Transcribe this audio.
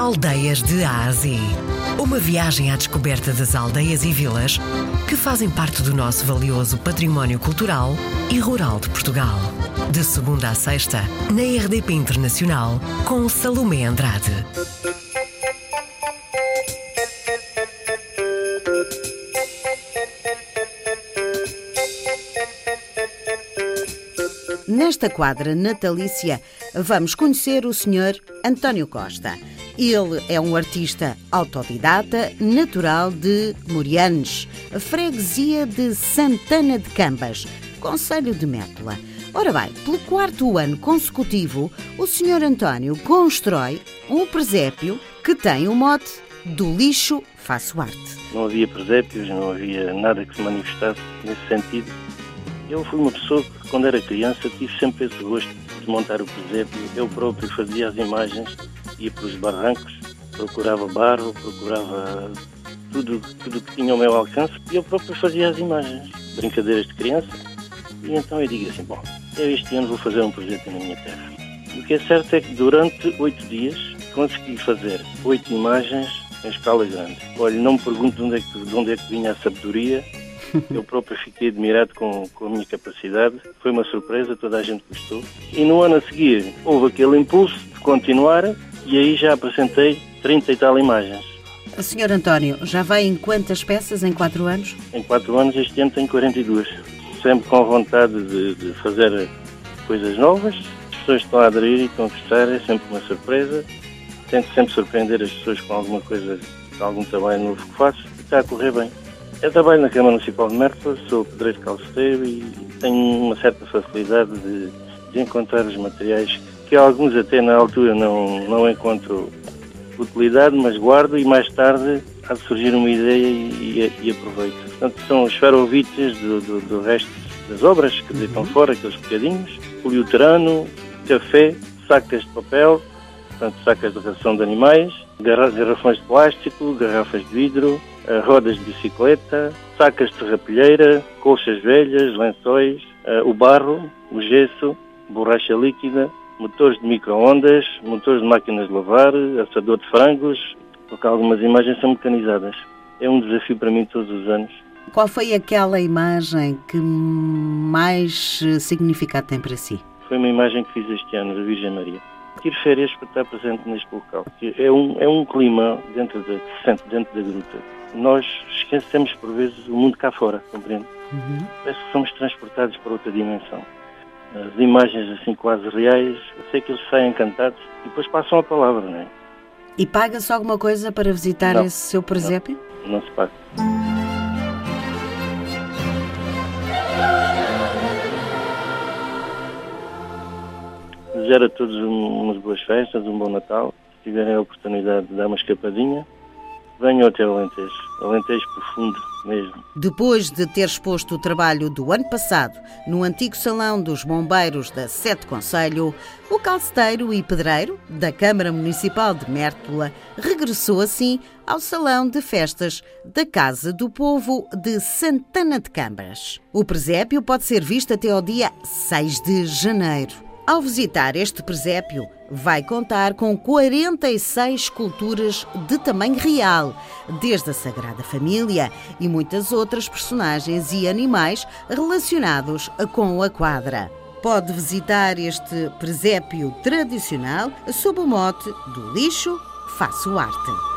Aldeias de Ásia. Uma viagem à descoberta das aldeias e vilas que fazem parte do nosso valioso património cultural e rural de Portugal. De segunda a sexta, na RDP Internacional, com Salomé Andrade. Nesta quadra natalícia, vamos conhecer o Sr. António Costa. Ele é um artista autodidata, natural de Morianes, freguesia de Santana de Cambas, Conselho de Métola. Ora bem, pelo quarto ano consecutivo, o Sr. António constrói um presépio que tem o mote do lixo faço arte. Não havia presépios, não havia nada que se manifestasse nesse sentido. Eu fui uma pessoa que, quando era criança, tive sempre esse gosto de montar o presépio. Eu próprio fazia as imagens, ia pelos barrancos, procurava barro, procurava tudo, tudo que tinha ao meu alcance e eu próprio fazia as imagens. Brincadeiras de criança. E então eu digo assim, bom, eu este ano vou fazer um presépio na minha terra. O que é certo é que durante oito dias consegui fazer oito imagens em escala grande. Olha, não me pergunto de onde é que, de onde é que vinha a sabedoria, eu próprio fiquei admirado com, com, a minha capacidade. Foi uma surpresa, toda a gente gostou. E no ano a seguir houve aquele impulso de continuar e aí já apresentei 30 e tal imagens. Senhor António, já vai em quantas peças em 4 anos? Em 4 anos este ano tenho 42. Sempre com vontade de, de fazer coisas novas. As pessoas estão a aderir e estão a gostar, é sempre uma surpresa. Tento sempre surpreender as pessoas com alguma coisa, com algum trabalho novo que faço e está a correr bem. Eu trabalho na Câmara Municipal de Mértola, sou pedreiro calceteiro e tenho uma certa facilidade de, de, encontrar os materiais que alguns até na altura não, não encontro utilidade, mas guardo e mais tarde há de surgir uma ideia e, e, e aproveito. Portanto, são os esferovites do, do, do, resto das obras que deitam fora, aqueles bocadinhos, poliuterano, café, sacas de papel, portanto, sacas de ração de animais, garrafões de plástico, garrafas de vidro, eh, rodas de bicicleta, sacas de rapilheira, colchas velhas, lençóis, eh, o barro, o gesso, borracha líquida, motores de micro-ondas, motores de máquinas de lavar, assador de frangos, porque algumas imagens são mecanizadas. É um desafio para mim todos os anos. Qual foi aquela imagem que mais eh, significado tem para si? Foi uma imagem que fiz este ano, da Virgem Maria. Tiro férias para estar presente neste local. É um, é um clima dentro da, que se sente dentro da gruta. Nós esquecemos por vezes o mundo cá fora, compreende? Uhum. Parece que somos transportados para outra dimensão. As imagens assim quase reais, eu sei que eles saem encantados e depois passam a palavra, não é? E paga-se alguma coisa para visitar não, esse seu presépio? Não, não se paga. Desejar a todos umas boas festas, um bom Natal. Se tiverem a oportunidade de dar uma escapadinha, venham até o Alentejo. Alentejo profundo mesmo. Depois de ter exposto o trabalho do ano passado no antigo Salão dos Bombeiros da Sete Conselho, o calceteiro e pedreiro da Câmara Municipal de Mértola regressou assim ao Salão de Festas da Casa do Povo de Santana de Câmaras. O presépio pode ser visto até ao dia 6 de janeiro. Ao visitar este presépio, vai contar com 46 esculturas de tamanho real, desde a Sagrada Família e muitas outras personagens e animais relacionados com a quadra. Pode visitar este presépio tradicional sob o mote do lixo faço arte.